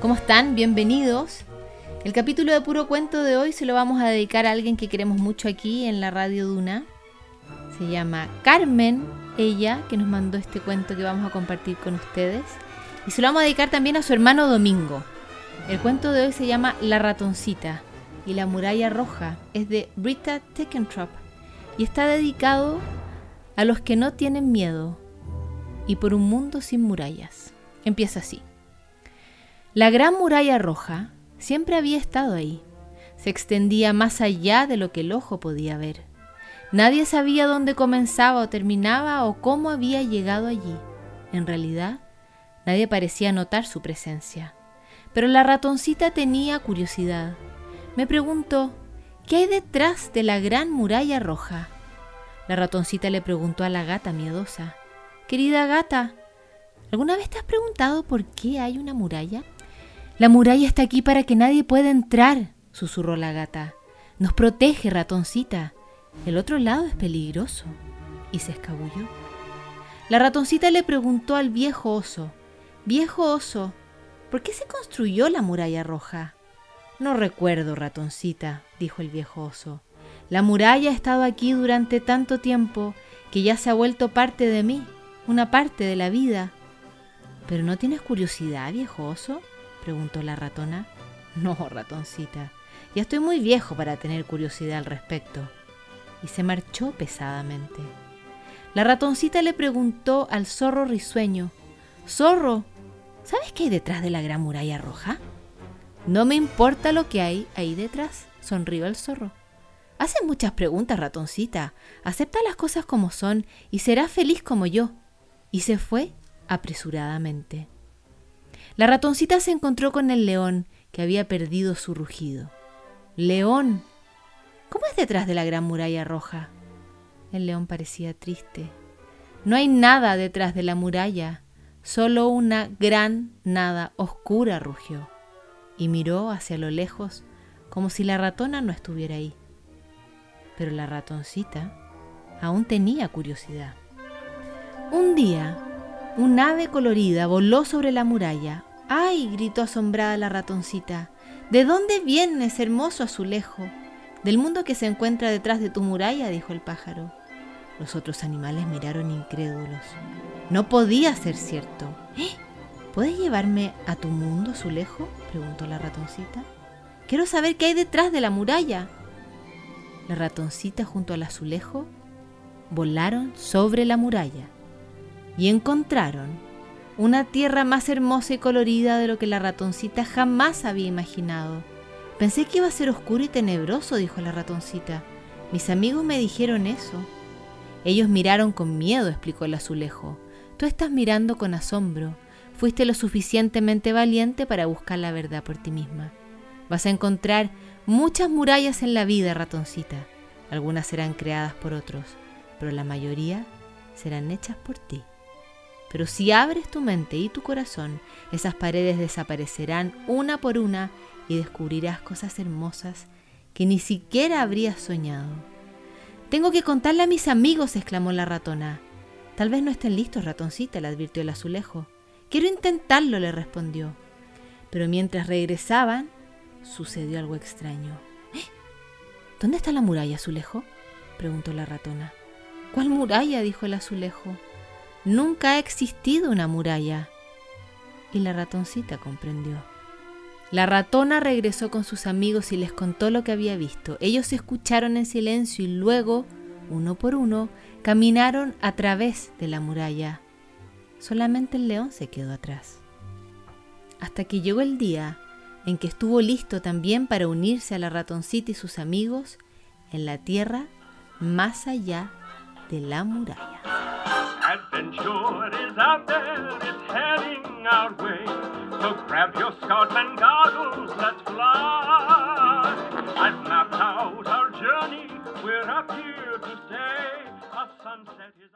¿Cómo están? Bienvenidos. El capítulo de Puro Cuento de hoy se lo vamos a dedicar a alguien que queremos mucho aquí en la Radio Duna. Se llama Carmen, ella, que nos mandó este cuento que vamos a compartir con ustedes. Y se lo vamos a dedicar también a su hermano Domingo. El cuento de hoy se llama La ratoncita y la muralla roja. Es de Britta Tickentrop y está dedicado a los que no tienen miedo y por un mundo sin murallas. Empieza así. La gran muralla roja siempre había estado ahí. Se extendía más allá de lo que el ojo podía ver. Nadie sabía dónde comenzaba o terminaba o cómo había llegado allí. En realidad, nadie parecía notar su presencia. Pero la ratoncita tenía curiosidad. Me preguntó, ¿qué hay detrás de la gran muralla roja? La ratoncita le preguntó a la gata miedosa, Querida gata, ¿alguna vez te has preguntado por qué hay una muralla? La muralla está aquí para que nadie pueda entrar, susurró la gata. Nos protege, ratoncita. El otro lado es peligroso. Y se escabulló. La ratoncita le preguntó al viejo oso, Viejo oso, ¿por qué se construyó la muralla roja? No recuerdo, ratoncita, dijo el viejo oso. La muralla ha estado aquí durante tanto tiempo que ya se ha vuelto parte de mí, una parte de la vida. ¿Pero no tienes curiosidad, viejo oso? Preguntó la ratona. No, ratoncita, ya estoy muy viejo para tener curiosidad al respecto. Y se marchó pesadamente. La ratoncita le preguntó al zorro risueño, Zorro, ¿sabes qué hay detrás de la gran muralla roja? No me importa lo que hay ahí detrás, sonrió el zorro. Haces muchas preguntas, ratoncita. Acepta las cosas como son y serás feliz como yo. Y se fue apresuradamente. La ratoncita se encontró con el león, que había perdido su rugido. León, ¿cómo es detrás de la gran muralla roja? El león parecía triste. No hay nada detrás de la muralla, solo una gran nada oscura rugió, y miró hacia lo lejos como si la ratona no estuviera ahí. Pero la ratoncita aún tenía curiosidad. Un día, un ave colorida voló sobre la muralla, ¡Ay! gritó asombrada la ratoncita. ¿De dónde viene ese hermoso azulejo? Del mundo que se encuentra detrás de tu muralla, dijo el pájaro. Los otros animales miraron incrédulos. No podía ser cierto. ¿Eh? ¿Puedes llevarme a tu mundo, azulejo? preguntó la ratoncita. Quiero saber qué hay detrás de la muralla. La ratoncita junto al azulejo volaron sobre la muralla y encontraron una tierra más hermosa y colorida de lo que la ratoncita jamás había imaginado. Pensé que iba a ser oscuro y tenebroso, dijo la ratoncita. Mis amigos me dijeron eso. Ellos miraron con miedo, explicó el azulejo. Tú estás mirando con asombro. Fuiste lo suficientemente valiente para buscar la verdad por ti misma. Vas a encontrar muchas murallas en la vida, ratoncita. Algunas serán creadas por otros, pero la mayoría serán hechas por ti. Pero si abres tu mente y tu corazón, esas paredes desaparecerán una por una y descubrirás cosas hermosas que ni siquiera habrías soñado. Tengo que contarle a mis amigos, exclamó la ratona. Tal vez no estén listos, ratoncita, le advirtió el azulejo. Quiero intentarlo, le respondió. Pero mientras regresaban, sucedió algo extraño. ¿Eh? ¿Dónde está la muralla, azulejo? preguntó la ratona. ¿Cuál muralla? dijo el azulejo. Nunca ha existido una muralla. Y la ratoncita comprendió. La ratona regresó con sus amigos y les contó lo que había visto. Ellos escucharon en silencio y luego, uno por uno, caminaron a través de la muralla. Solamente el león se quedó atrás. Hasta que llegó el día en que estuvo listo también para unirse a la ratoncita y sus amigos en la tierra más allá de la muralla. Adventure is out there, it's heading our way. So grab your Scotsman goggles, let's fly. I've mapped out our journey, we're up here to stay. A sunset is